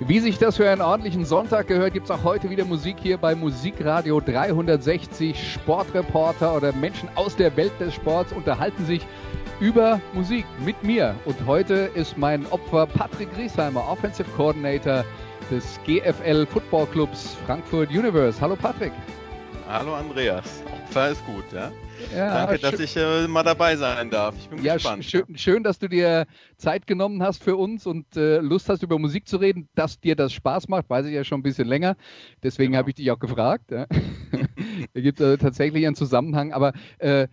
Wie sich das für einen ordentlichen Sonntag gehört, gibt es auch heute wieder Musik hier bei Musikradio 360. Sportreporter oder Menschen aus der Welt des Sports unterhalten sich über Musik mit mir. Und heute ist mein Opfer Patrick Griesheimer, Offensive Coordinator des GFL Football Clubs Frankfurt Universe. Hallo Patrick. Hallo Andreas. Opfer ist gut, ja? Ja, Danke, dass ich äh, mal dabei sein darf. Ich bin ja, gespannt. Schön, schön, dass du dir Zeit genommen hast für uns und äh, Lust hast, über Musik zu reden. Dass dir das Spaß macht, weiß ich ja schon ein bisschen länger. Deswegen Genau. habe ich dich auch gefragt. Ja. da gibt es äh, tatsächlich einen Zusammenhang. Aber äh,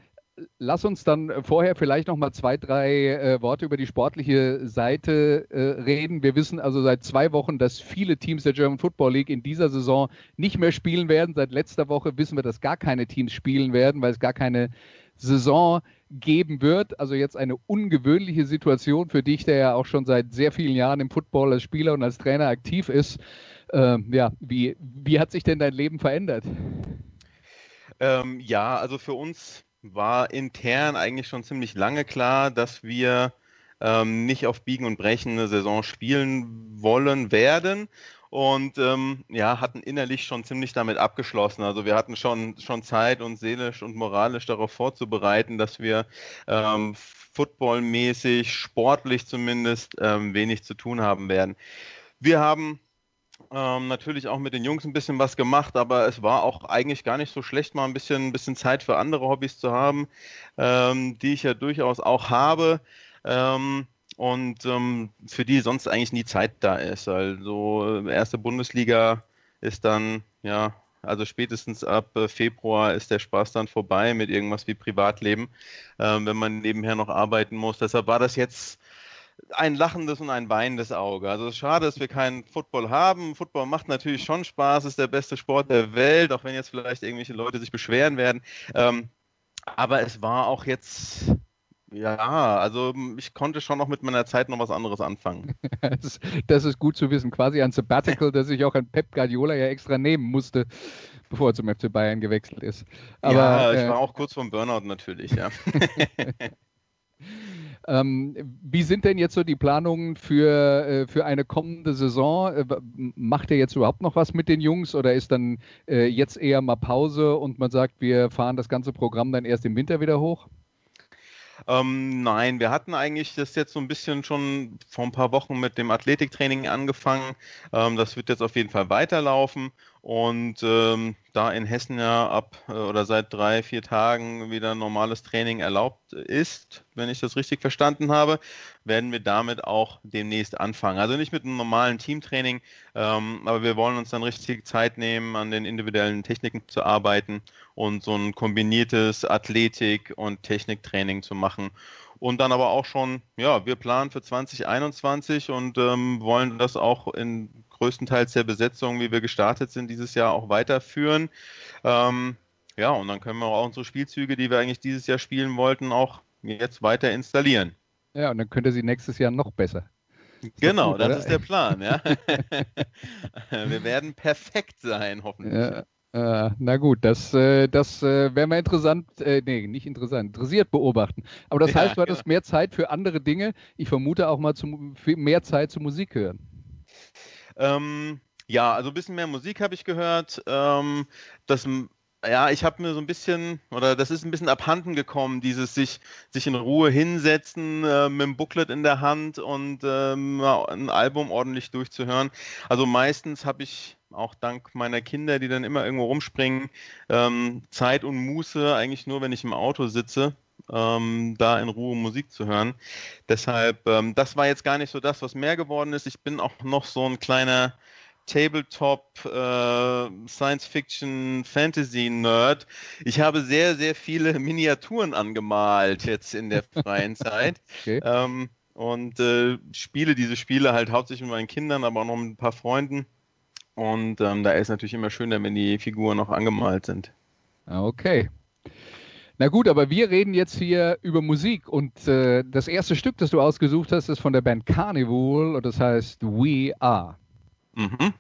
lass uns dann vorher vielleicht noch mal zwei, drei äh, Worte über die sportliche Seite äh, reden. Wir wissen also seit zwei Wochen, dass viele Teams der German Football League in dieser Saison nicht mehr spielen werden. Seit letzter Woche wissen wir, dass gar keine Teams spielen werden, weil es gar keine Saison geben wird. Also jetzt eine ungewöhnliche Situation für dich, der ja auch schon seit sehr vielen Jahren im Football als Spieler und als Trainer aktiv ist. Ähm, ja, wie, wie hat sich denn dein Leben verändert? Ähm, ja, also für uns war intern eigentlich schon ziemlich lange klar, dass wir ähm, nicht auf Biegen und Brechen eine Saison spielen wollen werden. Und ähm, ja, hatten innerlich schon ziemlich damit abgeschlossen. Also wir hatten schon, schon Zeit, uns seelisch und moralisch darauf vorzubereiten, dass wir ähm, footballmäßig, sportlich zumindest, ähm, wenig zu tun haben werden. Wir haben ähm, natürlich auch mit den Jungs ein bisschen was gemacht, aber es war auch eigentlich gar nicht so schlecht, mal ein bisschen, ein bisschen Zeit für andere Hobbys zu haben, ähm, die ich ja durchaus auch habe. Ähm, und ähm, für die sonst eigentlich nie Zeit da ist. Also äh, erste Bundesliga ist dann, ja, also spätestens ab äh, Februar ist der Spaß dann vorbei mit irgendwas wie Privatleben, ähm, wenn man nebenher noch arbeiten muss. Deshalb war das jetzt ein lachendes und ein weinendes Auge. Also es ist schade, dass wir keinen Football haben. Football macht natürlich schon Spaß, ist der beste Sport der Welt, auch wenn jetzt vielleicht irgendwelche Leute sich beschweren werden. Ähm, aber es war auch jetzt, ja, also ich konnte schon noch mit meiner Zeit noch was anderes anfangen. Das, das ist gut zu wissen. Quasi ein Sabbatical, das sich auch an Pep Guardiola ja extra nehmen musste, bevor er zum FC Bayern gewechselt ist. Aber, ja, ich äh, war auch kurz vorm Burnout natürlich, ja. Ähm, wie sind denn jetzt so die Planungen für, äh, für eine kommende Saison? Äh, macht ihr jetzt überhaupt noch was mit den Jungs oder ist dann äh, jetzt eher mal Pause und man sagt, wir fahren das ganze Programm dann erst im Winter wieder hoch? Ähm, nein, wir hatten eigentlich das jetzt so ein bisschen schon vor ein paar Wochen mit dem Athletiktraining angefangen. Ähm, das wird jetzt auf jeden Fall weiterlaufen. Und ähm, da in Hessen ja ab äh, oder seit drei, vier Tagen wieder normales Training erlaubt ist, wenn ich das richtig verstanden habe, werden wir damit auch demnächst anfangen. Also nicht mit einem normalen Teamtraining, ähm, aber wir wollen uns dann richtig Zeit nehmen, an den individuellen Techniken zu arbeiten und so ein kombiniertes Athletik- und Techniktraining zu machen. Und dann aber auch schon, ja, wir planen für 2021 und ähm, wollen das auch in größtenteils der Besetzung, wie wir gestartet sind, dieses Jahr auch weiterführen. Ähm, ja, und dann können wir auch unsere Spielzüge, die wir eigentlich dieses Jahr spielen wollten, auch jetzt weiter installieren. Ja, und dann könnt ihr sie nächstes Jahr noch besser. Genau, gut, das ist der Plan, ja. wir werden perfekt sein, hoffentlich. Ja, äh, na gut, das, äh, das äh, werden wir interessant, äh, nee, nicht interessant, interessiert beobachten. Aber das Ja, heißt, du hattest genau. mehr Zeit für andere Dinge. Ich vermute auch mal zum, mehr Zeit zur Musik hören. Ähm, ja, also ein bisschen mehr Musik habe ich gehört. Ähm, das, ja, ich habe mir so ein bisschen, oder das ist ein bisschen abhanden gekommen, dieses sich, sich in Ruhe hinsetzen, äh, mit dem Booklet in der Hand und ähm, ein Album ordentlich durchzuhören. Also meistens habe ich auch dank meiner Kinder, die dann immer irgendwo rumspringen, ähm, Zeit und Muße eigentlich nur, wenn ich im Auto sitze. Ähm, da in Ruhe Musik zu hören. Deshalb, ähm, das war jetzt gar nicht so das, was mehr geworden ist. Ich bin auch noch so ein kleiner Tabletop äh, Science Fiction Fantasy Nerd. Ich habe sehr, sehr viele Miniaturen angemalt jetzt in der freien Zeit. Okay. Ähm, und äh, spiele diese Spiele halt hauptsächlich mit meinen Kindern, aber auch noch mit ein paar Freunden. Und ähm, da ist natürlich immer schöner, wenn die Figuren noch angemalt sind. Ah, Okay. Na gut, aber wir reden jetzt hier über Musik und äh, das erste Stück, das du ausgesucht hast, ist von der Band Carnival und das heißt We Are. Mhm.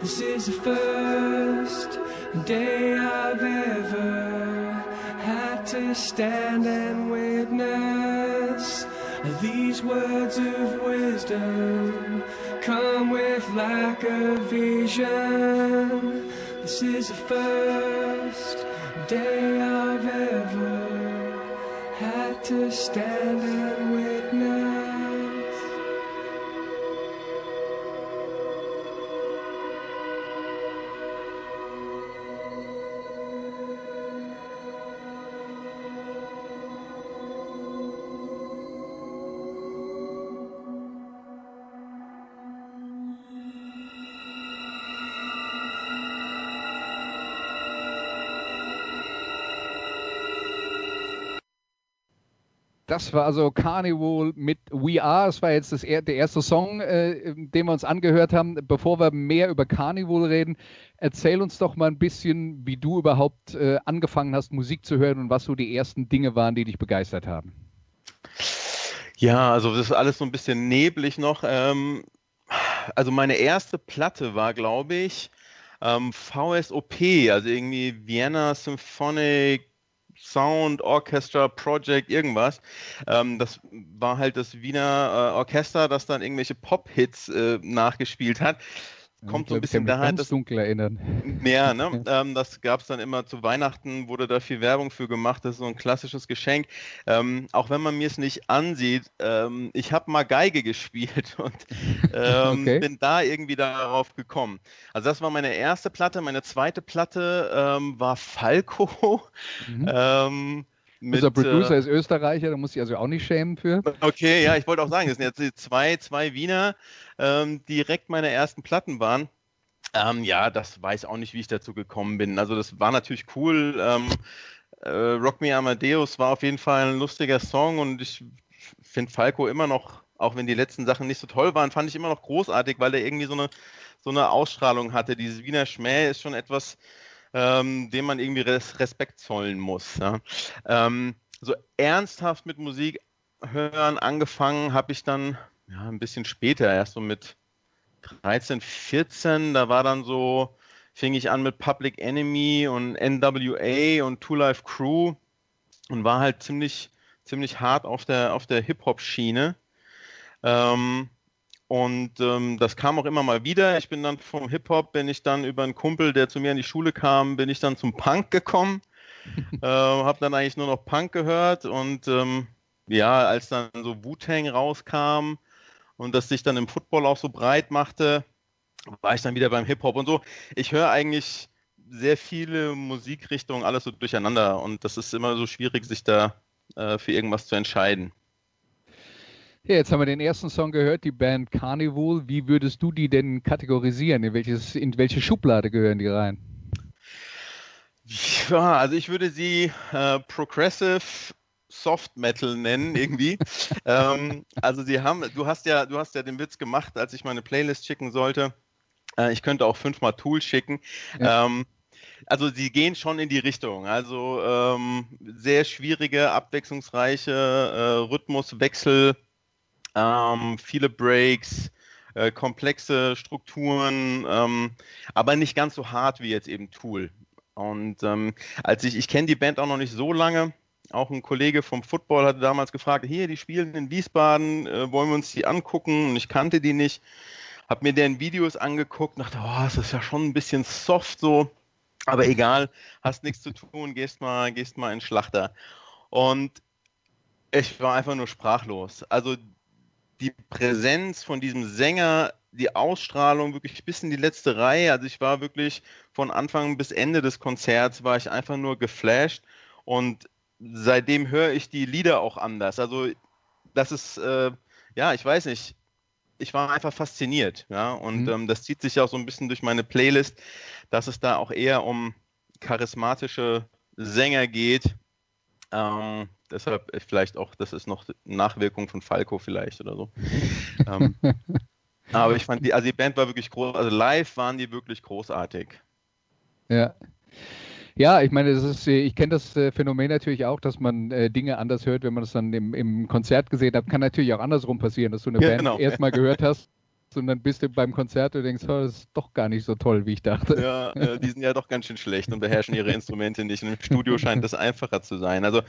This is the first day I've ever had to stand and witness these words of wisdom come with lack of vision. This is the first day I've ever had to stand and witness. Das war also Carnival mit We Are. Das war jetzt das, der erste Song, äh, den wir uns angehört haben. Bevor wir mehr über Carnival reden, erzähl uns doch mal ein bisschen, wie du überhaupt äh, angefangen hast, Musik zu hören und was so die ersten Dinge waren, die dich begeistert haben. Ja, also das ist alles so ein bisschen neblig noch. Ähm, also meine erste Platte war, glaube ich, ähm, VSOP, also irgendwie Vienna Symphonic Sound Orchestra Project irgendwas. Ähm, das war halt das Wiener äh, Orchester, das dann irgendwelche Pop-Hits äh, nachgespielt hat kommt so ein bisschen daher. Ganz dunkel erinnern. Ja, ne? ähm, das gab es dann immer zu Weihnachten, wurde da viel Werbung für gemacht. Das ist so ein klassisches Geschenk. Ähm, auch wenn man mir es nicht ansieht, ähm, ich habe mal Geige gespielt und ähm, okay. bin da irgendwie darauf gekommen. Also das war meine erste Platte. Meine zweite Platte ähm, war Falco. Mhm. Mit, Unser Producer äh, ist Österreicher, da muss ich also auch nicht schämen für. Okay, ja, ich wollte auch sagen, das sind jetzt zwei, zwei Wiener, ähm, direkt meine ersten Platten waren. Ähm, ja, das weiß auch nicht, wie ich dazu gekommen bin. Also das war natürlich cool. Ähm, äh, Rock Me Amadeus war auf jeden Fall ein lustiger Song und ich finde Falco immer noch, auch wenn die letzten Sachen nicht so toll waren, fand ich immer noch großartig, weil er irgendwie so eine, so eine Ausstrahlung hatte. Dieses Wiener Schmäh ist schon etwas, ähm, dem man irgendwie Res Respekt zollen muss. Ja. Ähm, so ernsthaft mit Musik hören angefangen habe ich dann ja, ein bisschen später, erst so mit 13, 14, da war dann so, fing ich an mit Public Enemy und NWA und Two Life Crew und war halt ziemlich, ziemlich hart auf der, auf der Hip-Hop-Schiene. Ähm, und ähm, das kam auch immer mal wieder. Ich bin dann vom Hip-Hop, bin ich dann über einen Kumpel, der zu mir in die Schule kam, bin ich dann zum Punk gekommen. äh, habe dann eigentlich nur noch Punk gehört und ähm, ja, als dann so Wu-Tang rauskam und das sich dann im Football auch so breit machte, war ich dann wieder beim Hip-Hop und so. Ich höre eigentlich sehr viele Musikrichtungen, alles so durcheinander und das ist immer so schwierig, sich da äh, für irgendwas zu entscheiden. Ja, jetzt haben wir den ersten Song gehört, die Band Carnival. Wie würdest du die denn kategorisieren? In, welches, in welche Schublade gehören die rein? Ja, also ich würde sie äh, Progressive Soft Metal nennen irgendwie. ähm, also sie haben, du hast ja, du hast ja den Witz gemacht, als ich meine Playlist schicken sollte. Äh, ich könnte auch fünfmal Tools schicken. Ja. Ähm, also sie gehen schon in die Richtung. Also ähm, sehr schwierige, abwechslungsreiche äh, Rhythmuswechsel ähm, viele Breaks, äh, komplexe Strukturen, ähm, aber nicht ganz so hart wie jetzt eben Tool. Und ähm, als ich, ich kenne die Band auch noch nicht so lange, auch ein Kollege vom Football hatte damals gefragt, hier, die spielen in Wiesbaden, äh, wollen wir uns die angucken? Und ich kannte die nicht, habe mir deren Videos angeguckt, dachte, oh, das ist ja schon ein bisschen soft so, aber egal, hast nichts zu tun, gehst mal, gehst mal in Schlachter. Und ich war einfach nur sprachlos. Also die Präsenz von diesem Sänger, die Ausstrahlung wirklich bis in die letzte Reihe. Also ich war wirklich von Anfang bis Ende des Konzerts war ich einfach nur geflasht und seitdem höre ich die Lieder auch anders. Also das ist, äh, ja, ich weiß nicht, ich war einfach fasziniert, ja, und mhm. ähm, das zieht sich ja auch so ein bisschen durch meine Playlist, dass es da auch eher um charismatische Sänger geht, ähm, deshalb vielleicht auch, das ist noch Nachwirkung von Falco vielleicht oder so. ähm, aber ich fand die, also die Band war wirklich groß, also live waren die wirklich großartig. Ja. Ja, ich meine, das ist, ich kenne das äh, Phänomen natürlich auch, dass man äh, Dinge anders hört, wenn man es dann im, im, Konzert gesehen hat. Kann natürlich auch andersrum passieren, dass du eine ja, Band genau. erstmal gehört hast und dann bist du beim Konzert und denkst, oh, das ist doch gar nicht so toll, wie ich dachte. Ja, äh, die sind ja doch ganz schön schlecht und beherrschen ihre Instrumente nicht. Und im Studio scheint das einfacher zu sein. Also,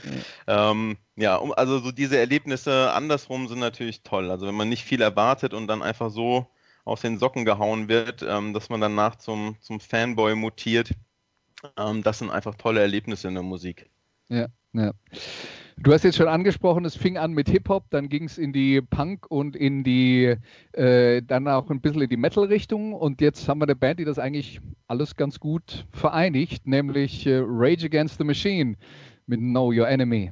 ähm, ja, um, also so diese Erlebnisse andersrum sind natürlich toll. Also wenn man nicht viel erwartet und dann einfach so aus den Socken gehauen wird, ähm, dass man danach zum, zum Fanboy mutiert, ähm, das sind einfach tolle Erlebnisse in der Musik. Ja, ja. Du hast jetzt schon angesprochen, es fing an mit Hip-Hop, dann ging es in die Punk und in die, äh, dann auch ein bisschen in die Metal-Richtung und jetzt haben wir eine Band, die das eigentlich alles ganz gut vereinigt, nämlich äh, Rage Against the Machine mit Know Your Enemy.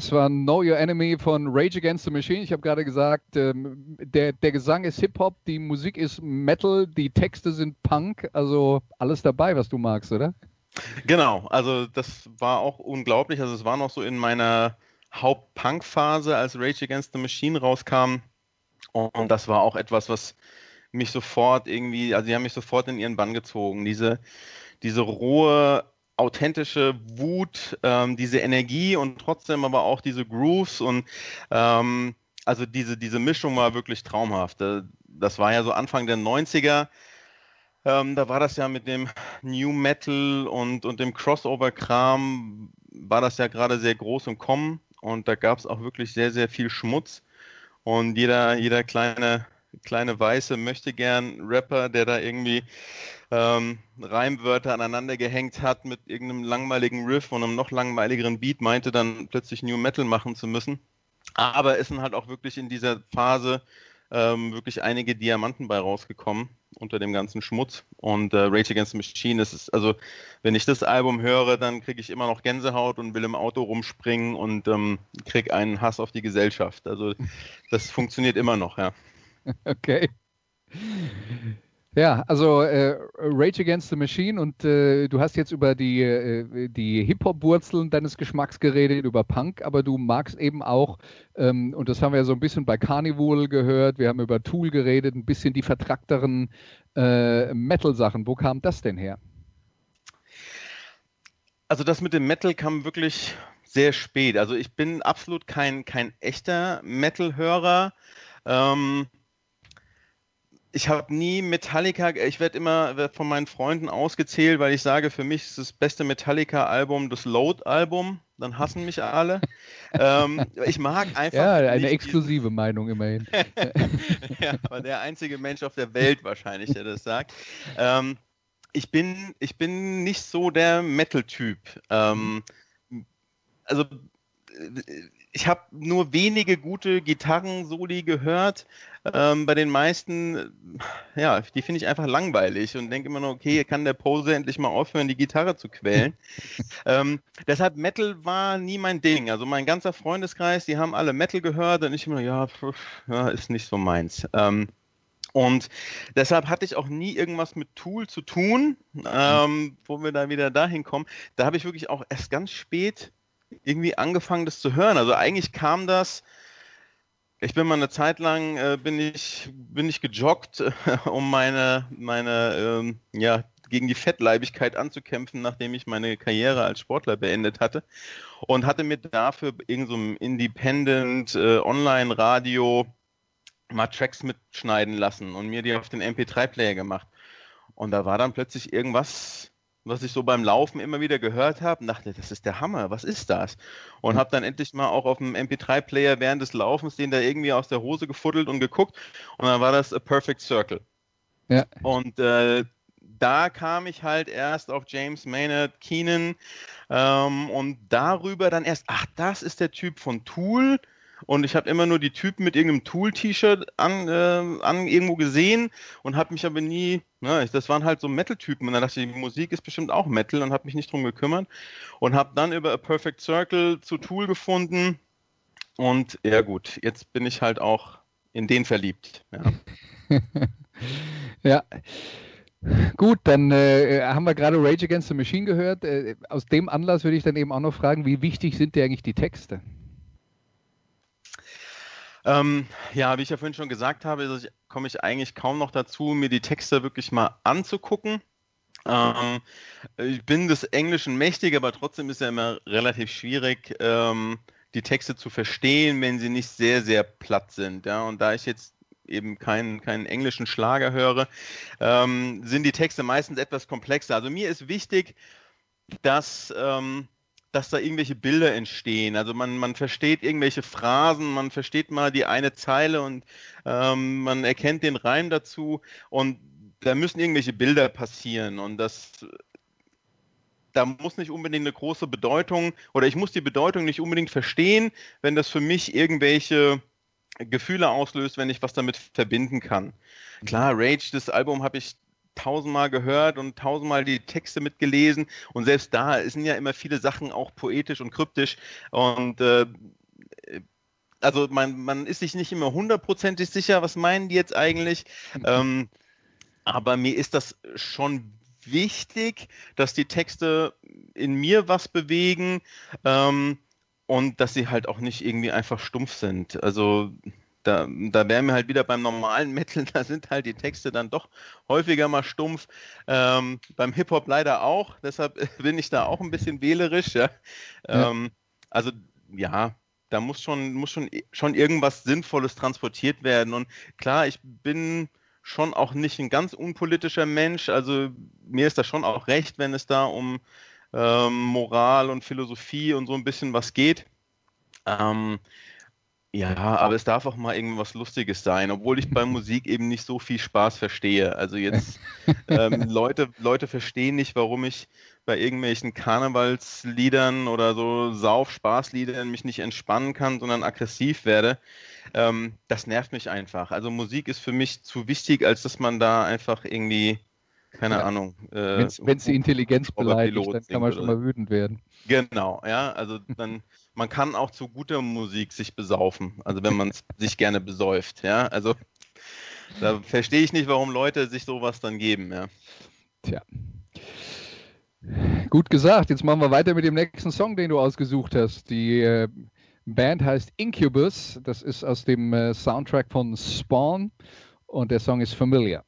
Das war Know Your Enemy von Rage Against the Machine. Ich habe gerade gesagt, ähm, der, der Gesang ist Hip-Hop, die Musik ist Metal, die Texte sind Punk, also alles dabei, was du magst, oder? Genau, also das war auch unglaublich. Also es war noch so in meiner Haupt-Punk-Phase, als Rage Against the Machine rauskam. Und das war auch etwas, was mich sofort irgendwie, also die haben mich sofort in ihren Bann gezogen. Diese, diese rohe, authentische Wut, ähm, diese Energie und trotzdem aber auch diese Grooves und ähm, also diese, diese Mischung war wirklich traumhaft. Äh, das war ja so Anfang der 90er. Ähm, da war das ja mit dem New Metal und, und dem Crossover-Kram, war das ja gerade sehr groß im Kommen und da gab es auch wirklich sehr, sehr viel Schmutz. Und jeder, jeder kleine, kleine weiße möchte gern Rapper, der da irgendwie ähm, Reimwörter aneinander gehängt hat mit irgendeinem langweiligen Riff und einem noch langweiligeren Beat, meinte dann plötzlich New Metal machen zu müssen. Aber es sind halt auch wirklich in dieser Phase ähm, wirklich einige Diamanten bei rausgekommen unter dem ganzen Schmutz. Und äh, Rage Against the Machine, das ist, also, wenn ich das Album höre, dann kriege ich immer noch Gänsehaut und will im Auto rumspringen und ähm, kriege einen Hass auf die Gesellschaft. Also, das funktioniert immer noch, ja. Okay. Ja, also äh, Rage Against the Machine und äh, du hast jetzt über die, äh, die Hip-Hop-Wurzeln deines Geschmacks geredet, über Punk, aber du magst eben auch, ähm, und das haben wir ja so ein bisschen bei Carnival gehört, wir haben über Tool geredet, ein bisschen die vertrackteren äh, Metal-Sachen. Wo kam das denn her? Also das mit dem Metal kam wirklich sehr spät. Also ich bin absolut kein, kein echter Metal-Hörer. Ähm, ich habe nie Metallica, ich werde immer von meinen Freunden ausgezählt, weil ich sage, für mich ist das beste Metallica-Album das Load-Album. Dann hassen mich alle. ähm, ich mag einfach. Ja, eine exklusive diesen... Meinung immerhin. ja, aber der einzige Mensch auf der Welt wahrscheinlich, der das sagt. Ähm, ich, bin, ich bin nicht so der Metal-Typ. Ähm, also ich habe nur wenige gute Gitarren-Soli gehört. Ähm, bei den meisten, ja, die finde ich einfach langweilig und denke immer nur, okay, kann der Pose endlich mal aufhören, die Gitarre zu quälen. ähm, deshalb Metal war nie mein Ding. Also mein ganzer Freundeskreis, die haben alle Metal gehört und ich immer, ja, pf, ja ist nicht so meins. Ähm, und deshalb hatte ich auch nie irgendwas mit Tool zu tun, ähm, wo wir da wieder dahin kommen. Da habe ich wirklich auch erst ganz spät irgendwie angefangen, das zu hören. Also eigentlich kam das, ich bin mal eine Zeit lang, äh, bin, ich, bin ich gejoggt, äh, um meine, meine ähm, ja, gegen die Fettleibigkeit anzukämpfen, nachdem ich meine Karriere als Sportler beendet hatte. Und hatte mir dafür irgendein so Independent äh, Online-Radio mal Tracks mitschneiden lassen und mir die auf den MP3-Player gemacht. Und da war dann plötzlich irgendwas was ich so beim Laufen immer wieder gehört habe und dachte, das ist der Hammer, was ist das? Und habe dann endlich mal auch auf dem MP3-Player während des Laufens den da irgendwie aus der Hose gefuddelt und geguckt und dann war das A Perfect Circle. Ja. Und äh, da kam ich halt erst auf James Maynard Keenan ähm, und darüber dann erst, ach, das ist der Typ von Tool und ich habe immer nur die Typen mit irgendeinem Tool-T-Shirt an, äh, an irgendwo gesehen und habe mich aber nie, ne, das waren halt so Metal-Typen und dann dachte ich, die Musik ist bestimmt auch Metal und habe mich nicht drum gekümmert und habe dann über A Perfect Circle zu Tool gefunden und ja gut, jetzt bin ich halt auch in den verliebt. Ja. ja. Gut, dann äh, haben wir gerade Rage Against the Machine gehört. Äh, aus dem Anlass würde ich dann eben auch noch fragen, wie wichtig sind dir eigentlich die Texte? Ähm, ja, wie ich ja vorhin schon gesagt habe, komme ich eigentlich kaum noch dazu, mir die Texte wirklich mal anzugucken. Ähm, ich bin des Englischen mächtig, aber trotzdem ist ja immer relativ schwierig, ähm, die Texte zu verstehen, wenn sie nicht sehr, sehr platt sind. Ja? Und da ich jetzt eben keinen, keinen englischen Schlager höre, ähm, sind die Texte meistens etwas komplexer. Also mir ist wichtig, dass ähm, dass da irgendwelche Bilder entstehen. Also man, man versteht irgendwelche Phrasen, man versteht mal die eine Zeile und ähm, man erkennt den Reim dazu und da müssen irgendwelche Bilder passieren und das da muss nicht unbedingt eine große Bedeutung oder ich muss die Bedeutung nicht unbedingt verstehen, wenn das für mich irgendwelche Gefühle auslöst, wenn ich was damit verbinden kann. Klar, Rage, das Album habe ich tausendmal gehört und tausendmal die Texte mitgelesen und selbst da sind ja immer viele Sachen auch poetisch und kryptisch und äh, also man, man ist sich nicht immer hundertprozentig sicher, was meinen die jetzt eigentlich. Mhm. Ähm, aber mir ist das schon wichtig, dass die Texte in mir was bewegen ähm, und dass sie halt auch nicht irgendwie einfach stumpf sind. Also da, da wären wir halt wieder beim normalen Metal, da sind halt die Texte dann doch häufiger mal stumpf. Ähm, beim Hip-Hop leider auch, deshalb bin ich da auch ein bisschen wählerisch. Ja. ja. Ähm, also ja, da muss schon, muss schon, schon irgendwas Sinnvolles transportiert werden. Und klar, ich bin schon auch nicht ein ganz unpolitischer Mensch. Also mir ist das schon auch recht, wenn es da um ähm, Moral und Philosophie und so ein bisschen was geht. Ähm, ja, aber es darf auch mal irgendwas Lustiges sein, obwohl ich bei Musik eben nicht so viel Spaß verstehe. Also jetzt ähm, Leute, Leute verstehen nicht, warum ich bei irgendwelchen Karnevalsliedern oder so Sauf-Spaßliedern mich nicht entspannen kann, sondern aggressiv werde. Ähm, das nervt mich einfach. Also Musik ist für mich zu wichtig, als dass man da einfach irgendwie, keine ja. Ahnung. Äh, Wenn es die Intelligenz beleidigt, dann kann man schon mal wütend werden. Genau, ja, also dann man kann auch zu guter Musik sich besaufen, also wenn man sich gerne besäuft, ja, also da verstehe ich nicht, warum Leute sich sowas dann geben, ja. Tja. Gut gesagt, jetzt machen wir weiter mit dem nächsten Song, den du ausgesucht hast. Die äh, Band heißt Incubus, das ist aus dem äh, Soundtrack von Spawn und der Song ist Familiar.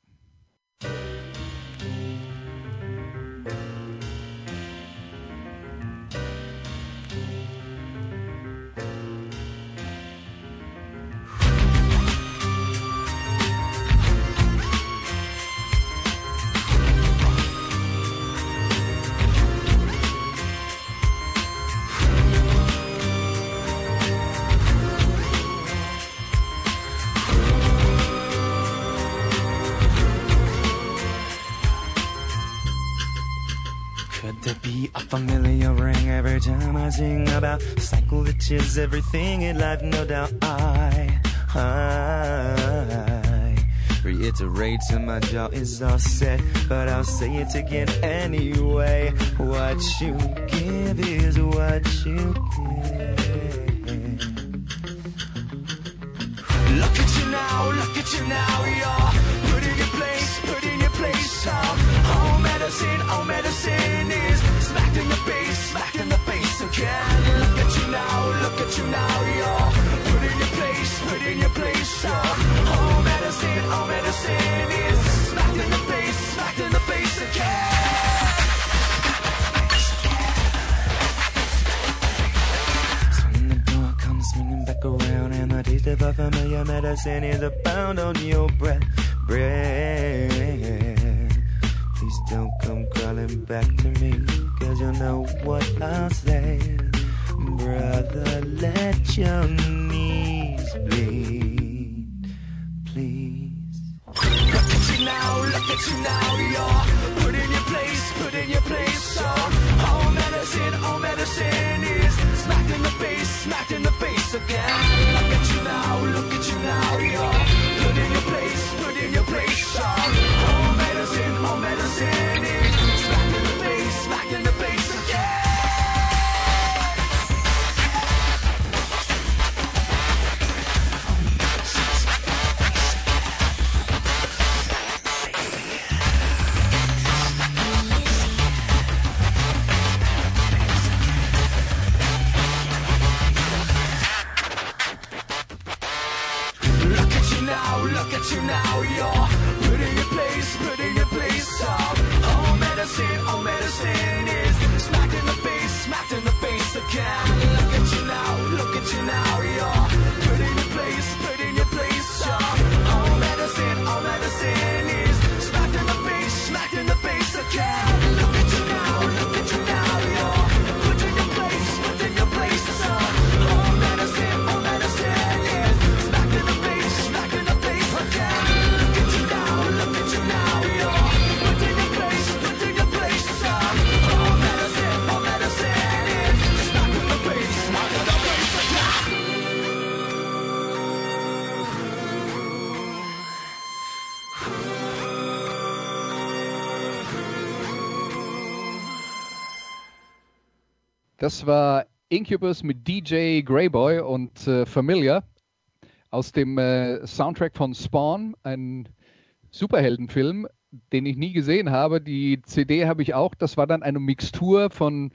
Sing about cycle that is everything in life, no doubt. I, I reiterate to my jaw is all set, but I'll say it again anyway. What you give is what you get. Look at you now, look at you now, you're put in your place, put in your place. All medicine, all medicine is smacked in the face, again. Look at you now, look at you now, you're put in your place, put in your place. Oh, all medicine, all medicine is smacked in the face, smacked in the face again. Swinging back around, and the taste of a familiar medicine is abound on your breath, breath. Please don't come crawling back to me, cause you know what I'll say. Brother, let your knees bleed, please. Look at you now, look at you now, Das war Incubus mit DJ Greyboy und äh, Familiar aus dem äh, Soundtrack von Spawn, ein Superheldenfilm, den ich nie gesehen habe. Die CD habe ich auch. Das war dann eine Mixtur von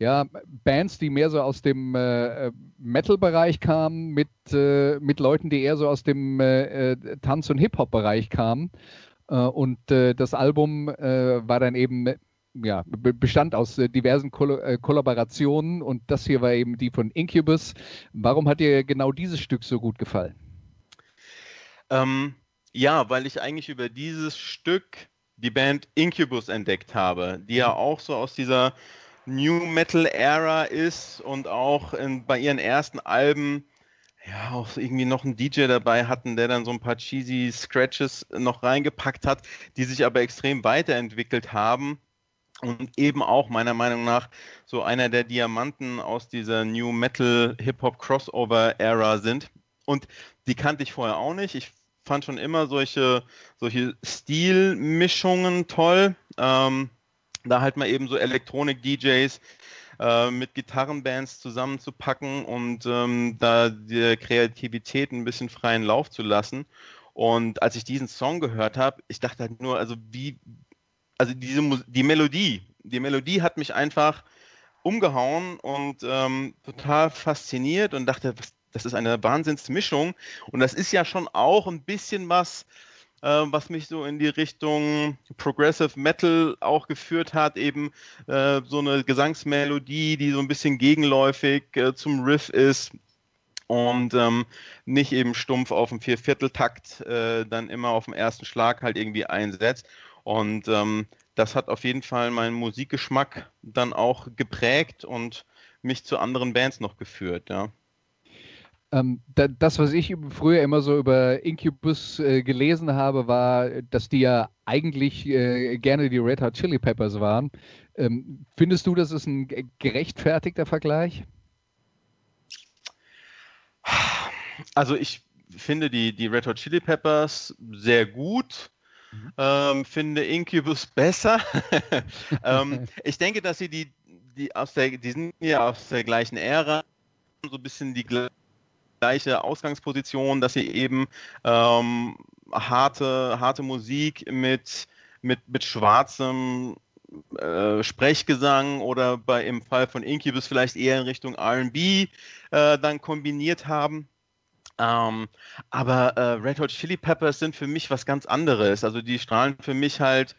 ja, Bands, die mehr so aus dem äh, Metal-Bereich kamen, mit, äh, mit Leuten, die eher so aus dem äh, äh Tanz- und Hip-Hop-Bereich kamen. Äh, und äh, das Album war dann eben ja, bestand aus diversen Koll Kollaborationen und das hier war eben die von Incubus. Warum hat dir genau dieses Stück so gut gefallen? Ähm, ja, weil ich eigentlich über dieses Stück die Band Incubus entdeckt habe, die ja auch so aus dieser New Metal Era ist und auch in, bei ihren ersten Alben ja auch irgendwie noch einen DJ dabei hatten, der dann so ein paar cheesy Scratches noch reingepackt hat, die sich aber extrem weiterentwickelt haben und eben auch meiner Meinung nach so einer der Diamanten aus dieser New Metal Hip Hop Crossover Ära sind. Und die kannte ich vorher auch nicht. Ich fand schon immer solche, solche Stilmischungen toll. Ähm, da halt mal eben so Elektronik-DJs äh, mit Gitarrenbands zusammenzupacken und ähm, da die Kreativität ein bisschen freien Lauf zu lassen. Und als ich diesen Song gehört habe, ich dachte halt nur, also wie, also diese die Melodie, die Melodie hat mich einfach umgehauen und ähm, total fasziniert und dachte, was, das ist eine Wahnsinnsmischung. Und das ist ja schon auch ein bisschen was, äh, was mich so in die Richtung Progressive Metal auch geführt hat, eben äh, so eine Gesangsmelodie, die so ein bisschen gegenläufig äh, zum Riff ist und ähm, nicht eben stumpf auf dem Viervierteltakt äh, dann immer auf dem ersten Schlag halt irgendwie einsetzt. Und ähm, das hat auf jeden Fall meinen Musikgeschmack dann auch geprägt und mich zu anderen Bands noch geführt, ja. Ähm, da, das, was ich früher immer so über Incubus äh, gelesen habe, war, dass die ja eigentlich äh, gerne die Red Hot Chili Peppers waren. Ähm, findest du, das ist ein gerechtfertigter Vergleich? Also ich finde die, die Red Hot Chili Peppers sehr gut. Mhm. Ähm, finde Incubus besser. ähm, ich denke, dass sie die, die aus der, die sind ja aus der gleichen Ära, so ein bisschen die gleiche Ausgangsposition, dass sie eben ähm, harte, harte Musik mit, mit, mit schwarzem äh, Sprechgesang oder bei im Fall von Incubus vielleicht eher in Richtung RB äh, dann kombiniert haben. Ähm, aber äh, Red Hot Chili Peppers sind für mich was ganz anderes. Also die strahlen für mich halt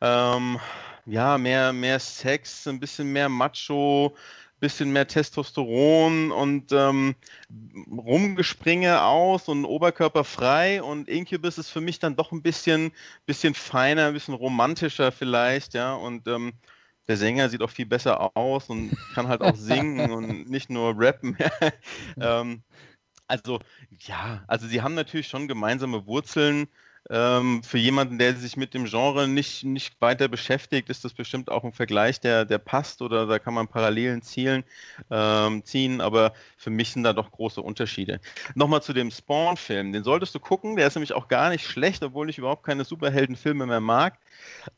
ähm, ja mehr, mehr Sex, ein bisschen mehr Macho, bisschen mehr Testosteron und ähm, Rumgespringe aus und Oberkörper frei und Incubus ist für mich dann doch ein bisschen, bisschen feiner, ein bisschen romantischer vielleicht, ja, und ähm, der Sänger sieht auch viel besser aus und kann halt auch singen und nicht nur rappen. ähm, also ja, also sie haben natürlich schon gemeinsame Wurzeln, ähm, für jemanden, der sich mit dem Genre nicht, nicht weiter beschäftigt, ist das bestimmt auch ein Vergleich, der, der passt oder da kann man Parallelen zielen, ähm, ziehen, aber für mich sind da doch große Unterschiede. Nochmal zu dem Spawn-Film, den solltest du gucken, der ist nämlich auch gar nicht schlecht, obwohl ich überhaupt keine Superheldenfilme mehr mag.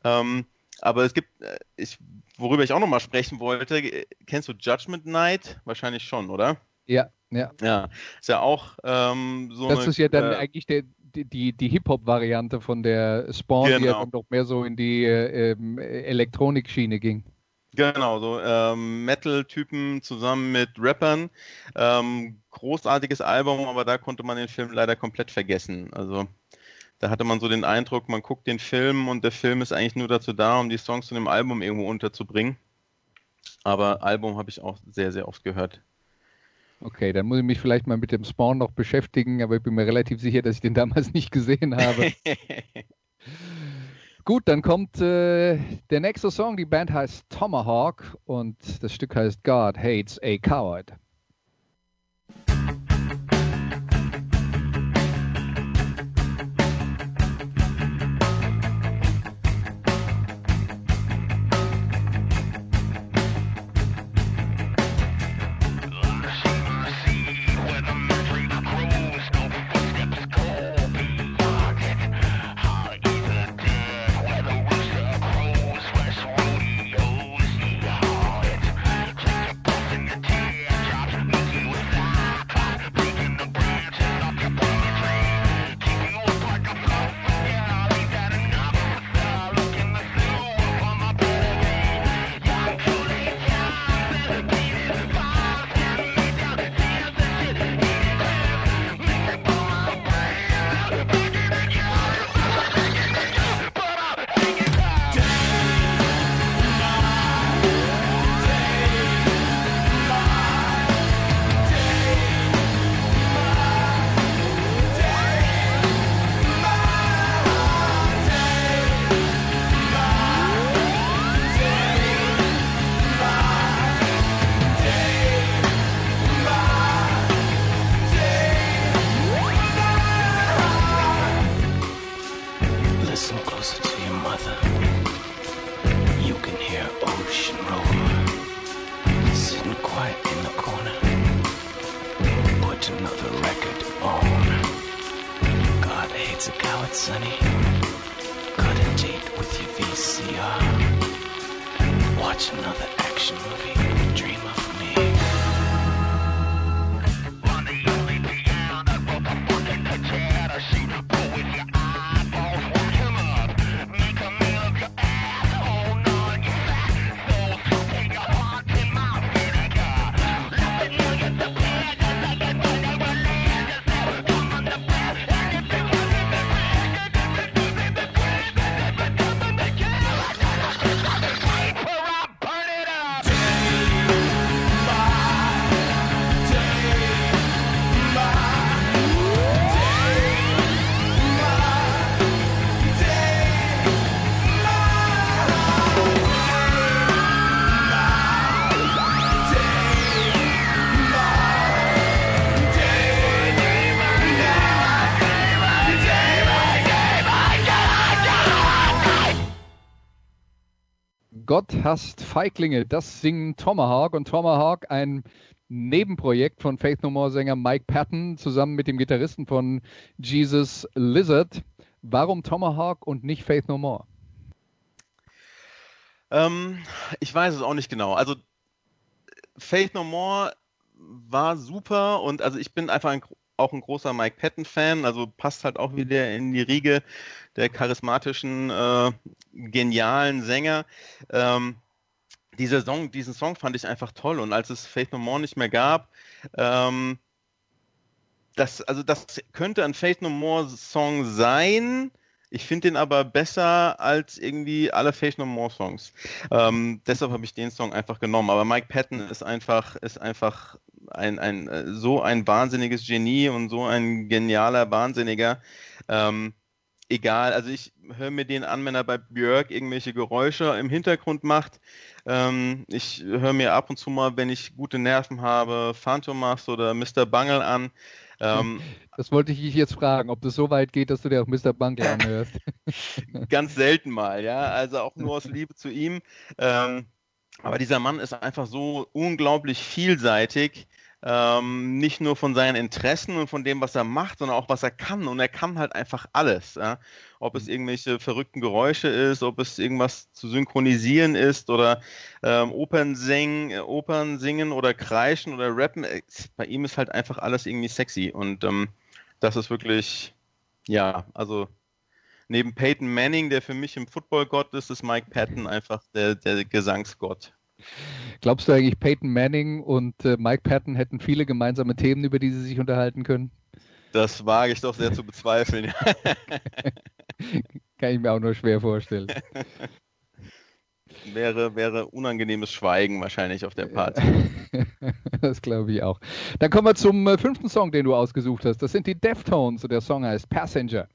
Ähm, aber es gibt, äh, ich, worüber ich auch nochmal sprechen wollte, kennst du Judgment Night? Wahrscheinlich schon, oder? Ja, ja. Ja, ist ja auch ähm, so. Das eine, ist ja dann äh, eigentlich der, die, die, Hip-Hop-Variante von der Spawn, genau. die ja genau. dann doch mehr so in die äh, ähm, Elektronik-Schiene ging. Genau, so ähm, Metal-Typen zusammen mit Rappern. Ähm, großartiges Album, aber da konnte man den Film leider komplett vergessen. Also da hatte man so den Eindruck, man guckt den Film und der Film ist eigentlich nur dazu da, um die Songs zu dem Album irgendwo unterzubringen. Aber Album habe ich auch sehr, sehr oft gehört. Okay, dann muss ich mich vielleicht mal mit dem Spawn noch beschäftigen, aber ich bin mir relativ sicher, dass ich den damals nicht gesehen habe. Gut, dann kommt äh, der nächste Song. Die Band heißt Tomahawk und das Stück heißt God Hates a Coward. Hasst Feiglinge, das singen Tomahawk und Tomahawk ein Nebenprojekt von Faith No More Sänger Mike Patton zusammen mit dem Gitarristen von Jesus Lizard. Warum Tomahawk und nicht Faith No More? Ähm, ich weiß es auch nicht genau. Also Faith No More war super und also ich bin einfach ein, auch ein großer Mike Patton-Fan, also passt halt auch wieder in die Riege der charismatischen, äh, genialen Sänger. Ähm, dieser Song, diesen Song fand ich einfach toll und als es Faith No More nicht mehr gab, ähm, das, also das könnte ein Faith No More Song sein. Ich finde den aber besser als irgendwie alle Faith No More Songs. Ähm, deshalb habe ich den Song einfach genommen. Aber Mike Patton ist einfach, ist einfach ein, ein, so ein wahnsinniges Genie und so ein genialer Wahnsinniger. Ähm, egal, also ich höre mir den an, wenn er bei Björk irgendwelche Geräusche im Hintergrund macht. Ähm, ich höre mir ab und zu mal, wenn ich gute Nerven habe, Phantomas oder Mr. Bungle an. Ähm, das wollte ich dich jetzt fragen, ob das so weit geht, dass du dir auch Mr. Bungle anhörst. ganz selten mal, ja, also auch nur aus Liebe zu ihm. Ähm, aber dieser Mann ist einfach so unglaublich vielseitig. Ähm, nicht nur von seinen Interessen und von dem, was er macht, sondern auch was er kann. Und er kann halt einfach alles. Ja? Ob es irgendwelche verrückten Geräusche ist, ob es irgendwas zu synchronisieren ist oder ähm, Opern, singen, Opern singen oder kreischen oder rappen. Bei ihm ist halt einfach alles irgendwie sexy. Und ähm, das ist wirklich, ja, also neben Peyton Manning, der für mich im Football-Gott ist, ist Mike Patton einfach der, der Gesangsgott. Glaubst du eigentlich, Peyton Manning und äh, Mike Patton hätten viele gemeinsame Themen, über die sie sich unterhalten können? Das wage ich doch sehr zu bezweifeln. Kann ich mir auch nur schwer vorstellen. wäre, wäre unangenehmes Schweigen wahrscheinlich auf der Party. das glaube ich auch. Dann kommen wir zum äh, fünften Song, den du ausgesucht hast. Das sind die Deftones und der Song heißt Passenger.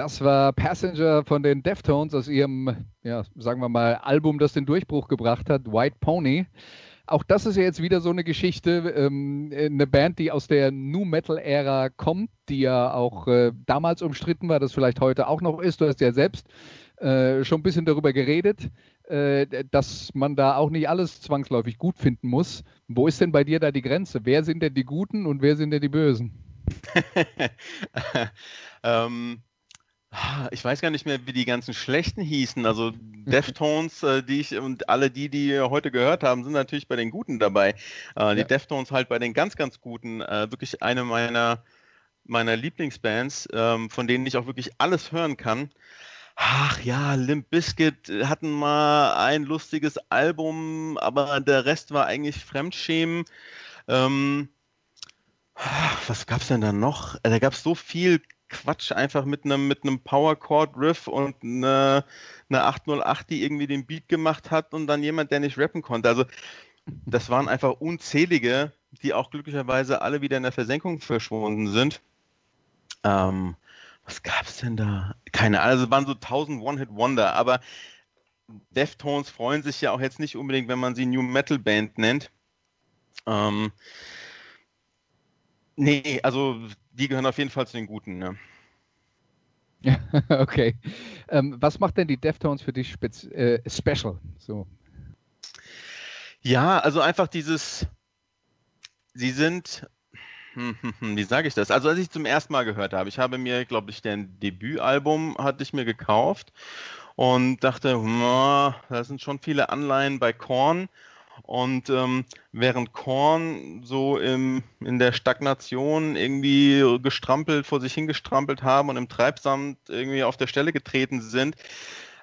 Das war Passenger von den Deftones aus ihrem, ja, sagen wir mal, Album, das den Durchbruch gebracht hat, White Pony. Auch das ist ja jetzt wieder so eine Geschichte, ähm, eine Band, die aus der New Metal-Ära kommt, die ja auch äh, damals umstritten war, das vielleicht heute auch noch ist. Du hast ja selbst äh, schon ein bisschen darüber geredet, äh, dass man da auch nicht alles zwangsläufig gut finden muss. Wo ist denn bei dir da die Grenze? Wer sind denn die Guten und wer sind denn die Bösen? ähm, ich weiß gar nicht mehr, wie die ganzen schlechten hießen. Also Deftones, äh, die ich und alle die, die heute gehört haben, sind natürlich bei den Guten dabei. Äh, die Ja. Deftones halt bei den ganz, ganz Guten. Äh, wirklich eine meiner, meiner Lieblingsbands, ähm, von denen ich auch wirklich alles hören kann. Ach ja, Limp Bizkit hatten mal ein lustiges Album, aber der Rest war eigentlich Fremdschämen. Ähm, was gab's denn da noch? Äh, Da gab's so viel Quatsch einfach mit einem mit einem Power Chord Riff und eine, eine 808, die irgendwie den Beat gemacht hat und dann jemand, der nicht rappen konnte. Also das waren einfach unzählige, die auch glücklicherweise alle wieder in der Versenkung verschwunden sind. Ähm, was gab's denn da? Keine Ahnung, also waren so 1000 One-Hit-Wonder, aber Deftones freuen sich ja auch jetzt nicht unbedingt, wenn man sie New Metal Band nennt. Ähm, nee, also die gehören auf jeden Fall zu den Guten. Ne? okay. Ähm, was macht denn die Deftones für dich äh, special? So. Ja, also einfach dieses, sie sind, hm, hm, hm, wie sage ich das? Also als ich zum ersten Mal gehört habe, ich habe mir, glaube ich, deren Debütalbum hatte ich mir gekauft und dachte, hm, da sind schon viele Anleihen bei Korn. Und ähm, während Korn so im, in der Stagnation irgendwie gestrampelt, vor sich hingestrampelt haben und im Treibsand irgendwie auf der Stelle getreten sind,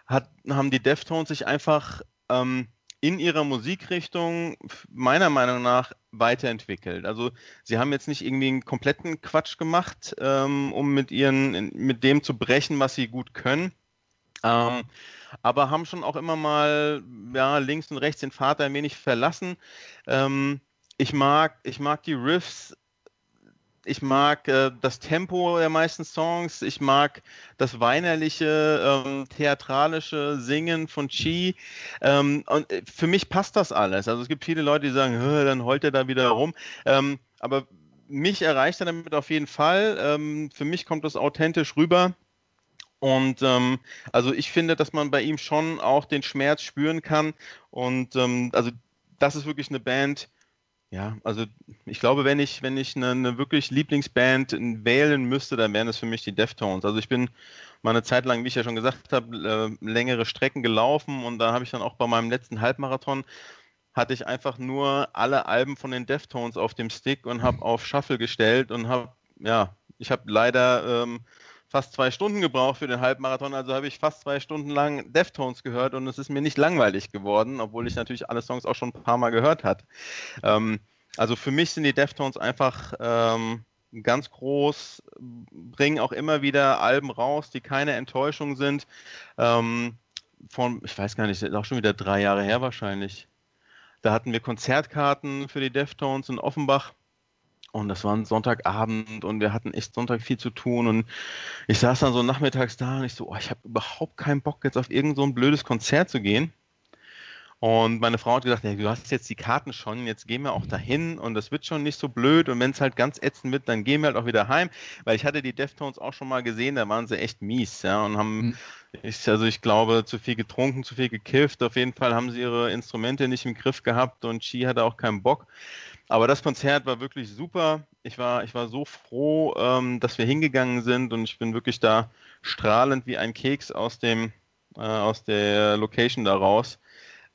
hat, haben die Deftones sich einfach ähm, in ihrer Musikrichtung meiner Meinung nach weiterentwickelt. Also sie haben jetzt nicht irgendwie einen kompletten Quatsch gemacht, ähm, um mit ihren, mit dem zu brechen, was sie gut können. Ähm, aber haben schon auch immer mal ja, links und rechts den Vater ein wenig verlassen. Ähm, ich mag, ich mag die Riffs, ich mag äh, das Tempo der meisten Songs, ich mag das weinerliche, ähm, theatralische Singen von Chi. Ähm, und äh, für mich passt das alles. Also es gibt viele Leute, die sagen, "Hö, dann heult er da wieder rum. Ähm, aber mich erreicht er damit auf jeden Fall. Ähm, für mich kommt das authentisch rüber. Und ähm, also ich finde, dass man bei ihm schon auch den Schmerz spüren kann. Und ähm, also das ist wirklich eine Band. Ja, also ich glaube, wenn ich, wenn ich eine, eine wirklich Lieblingsband wählen müsste, dann wären es für mich die Deftones. Also ich bin mal eine Zeit lang, wie ich ja schon gesagt habe, äh, längere Strecken gelaufen und da habe ich dann auch bei meinem letzten Halbmarathon hatte ich einfach nur alle Alben von den Deftones auf dem Stick und habe auf Shuffle gestellt und habe, ja, ich habe leider ähm, fast zwei Stunden gebraucht für den Halbmarathon, also habe ich fast zwei Stunden lang Deftones gehört und es ist mir nicht langweilig geworden, obwohl ich natürlich alle Songs auch schon ein paar Mal gehört hat. Ähm, also für mich sind die Deftones einfach ähm, ganz groß, bringen auch immer wieder Alben raus, die keine Enttäuschung sind. Ähm, von, ich weiß gar nicht, ist auch schon wieder drei Jahre her wahrscheinlich. Da hatten wir Konzertkarten für die Deftones in Offenbach. Und das war ein Sonntagabend und wir hatten echt Sonntag viel zu tun. Und ich saß dann so nachmittags da und ich so, oh, ich habe überhaupt keinen Bock, jetzt auf irgend so ein blödes Konzert zu gehen. Und meine Frau hat gesagt, ja, du hast jetzt die Karten schon, jetzt gehen wir auch dahin und das wird schon nicht so blöd. Und wenn es halt ganz ätzend wird, dann gehen wir halt auch wieder heim. Weil ich hatte die Deftones auch schon mal gesehen, da waren sie echt mies, ja, und haben, Mhm. ich, also ich glaube, zu viel getrunken, zu viel gekifft. Auf jeden Fall haben sie ihre Instrumente nicht im Griff gehabt und Chi hatte auch keinen Bock. Aber das Konzert war wirklich super. Ich war, ich war so froh, ähm, dass wir hingegangen sind und ich bin wirklich da strahlend wie ein Keks aus dem, äh, aus der Location da raus.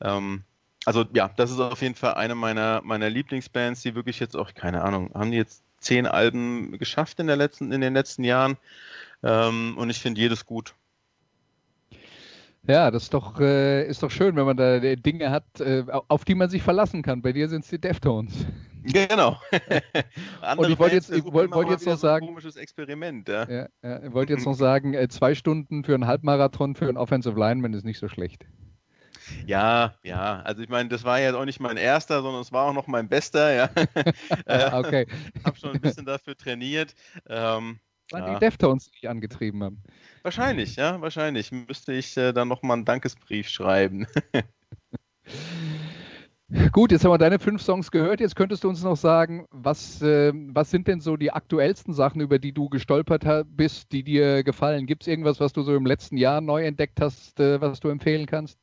Ähm, also ja, das ist auf jeden Fall eine meiner, meiner Lieblingsbands, die wirklich jetzt auch, keine Ahnung, haben die jetzt zehn Alben geschafft in der letzten, in den letzten Jahren. Ähm, und ich finde jedes gut. Ja, das ist doch, äh, ist doch schön, wenn man da äh, Dinge hat, äh, auf die man sich verlassen kann. Bei dir sind es die Deftones. Genau. Und ich wollte jetzt- ich wollte- wollte jetzt noch sagen- ein komisches Experiment, ja. Ja, ja, ich wollte jetzt noch sagen, äh, zwei Stunden für einen Halbmarathon für einen Offensive Lineman ist nicht so schlecht. Ja, ja. Also ich meine, das war ja auch nicht mein erster, sondern es war auch noch mein bester, ja. äh, Okay, habe schon ein bisschen dafür trainiert. Ähm, waren ja. die Deftones, die dich angetrieben haben. Wahrscheinlich, ja, wahrscheinlich. Müsste ich äh, dann nochmal einen Dankesbrief schreiben. Gut, jetzt haben wir deine fünf Songs gehört. Jetzt könntest du uns noch sagen, was, äh, was sind denn so die aktuellsten Sachen, über die du gestolpert bist, die dir gefallen? Gibt es irgendwas, was du so im letzten Jahr neu entdeckt hast, äh, was du empfehlen kannst?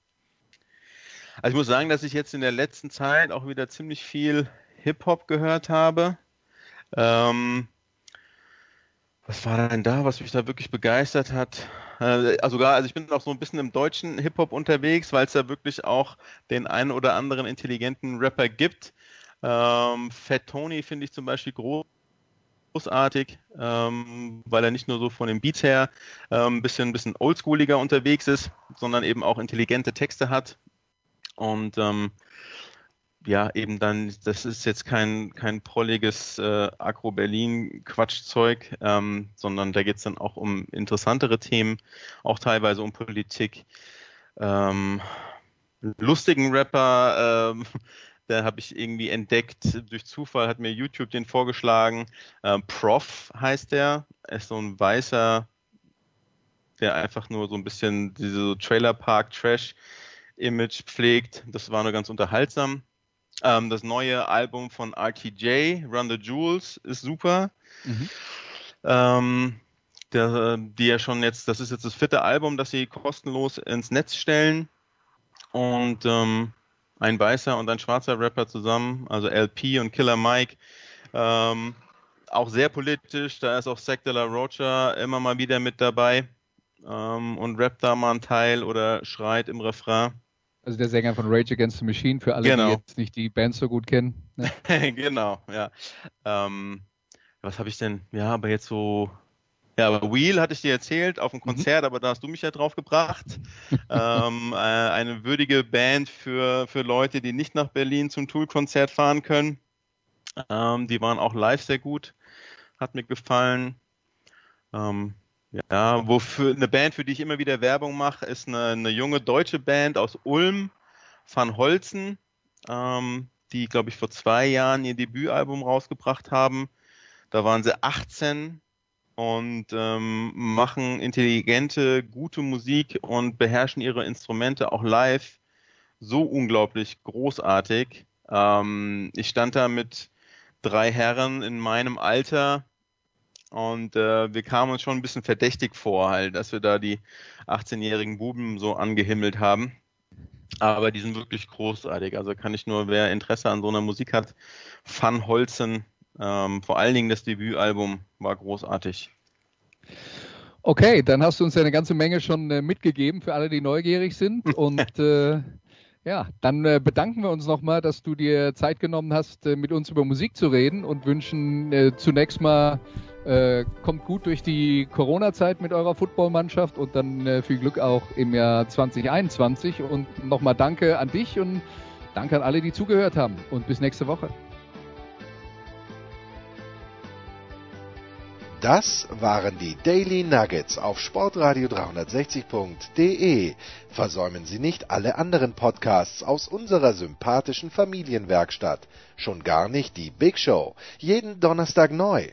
Also ich muss sagen, dass ich jetzt in der letzten Zeit auch wieder ziemlich viel Hip-Hop gehört habe. Ähm, was war denn da, was mich da wirklich begeistert hat? Äh, also sogar, also ich bin auch so ein bisschen im deutschen Hip-Hop unterwegs, weil es da wirklich auch den einen oder anderen intelligenten Rapper gibt. Ähm, Fat Tony finde ich zum Beispiel großartig, ähm, weil er nicht nur so von den Beats her ein ähm, bisschen, bisschen oldschooliger unterwegs ist, sondern eben auch intelligente Texte hat. Und ähm, ja, eben dann, das ist jetzt kein, kein prolliges äh, Agro-Berlin-Quatschzeug, ähm, sondern da geht es dann auch um interessantere Themen, auch teilweise um Politik. Ähm, lustigen Rapper, ähm, da habe ich irgendwie entdeckt, durch Zufall hat mir YouTube den vorgeschlagen. Ähm, Prof heißt der, er ist so ein weißer, der einfach nur so ein bisschen diese Trailer Park Trash Image pflegt. Das war nur ganz unterhaltsam. Ähm, das neue Album von RTJ, Run the Jewels, ist super. Mhm. Ähm, der, die ja schon jetzt, das ist jetzt das vierte Album, das sie kostenlos ins Netz stellen. Und ähm, ein weißer und ein schwarzer Rapper zusammen, also LP und Killer Mike. Ähm, auch sehr politisch, da ist auch Zack de la Rocha immer mal wieder mit dabei ähm, und rappt da mal einen Teil oder schreit im Refrain. Also der Sänger von Rage Against the Machine, für alle, genau. die jetzt nicht die Band so gut kennen. Ne? genau, ja. Ähm, was habe ich denn? Ja, aber jetzt so. Ja, aber Wheel hatte ich dir erzählt auf dem mhm. Konzert, mhm. aber da hast du mich ja drauf gebracht. ähm, äh, eine würdige Band für, für Leute, die nicht nach Berlin zum Tool-Konzert fahren können. Ähm, die waren auch live sehr gut. Hat mir gefallen. Ähm, ja, wofür eine Band, für die ich immer wieder Werbung mache, ist eine, eine junge deutsche Band aus Ulm, Van Holzen, ähm, die, glaube ich, vor zwei Jahren ihr Debütalbum rausgebracht haben. Da waren sie 18 und ähm, machen intelligente, gute Musik und beherrschen ihre Instrumente auch live so unglaublich großartig. Ähm, ich stand da mit drei Herren in meinem Alter und äh, wir kamen uns schon ein bisschen verdächtig vor, halt, dass wir da die 18-jährigen Buben so angehimmelt haben. Aber die sind wirklich großartig. Also kann ich nur, wer Interesse an so einer Musik hat, Van Holzen, ähm, vor allen Dingen das Debütalbum war großartig. Okay, dann hast du uns ja eine ganze Menge schon äh, mitgegeben für alle, die neugierig sind. Und äh, ja, dann äh, bedanken wir uns nochmal, dass du dir Zeit genommen hast, äh, mit uns über Musik zu reden und wünschen äh, zunächst mal äh, kommt gut durch die Corona-Zeit mit eurer Footballmannschaft und dann äh, viel Glück auch im Jahr 2021. Und nochmal danke an dich und danke an alle, die zugehört haben. Und bis nächste Woche. Das waren die Daily Nuggets auf sportradio360.de. Versäumen Sie nicht alle anderen Podcasts aus unserer sympathischen Familienwerkstatt. Schon gar nicht die Big Show. Jeden Donnerstag neu.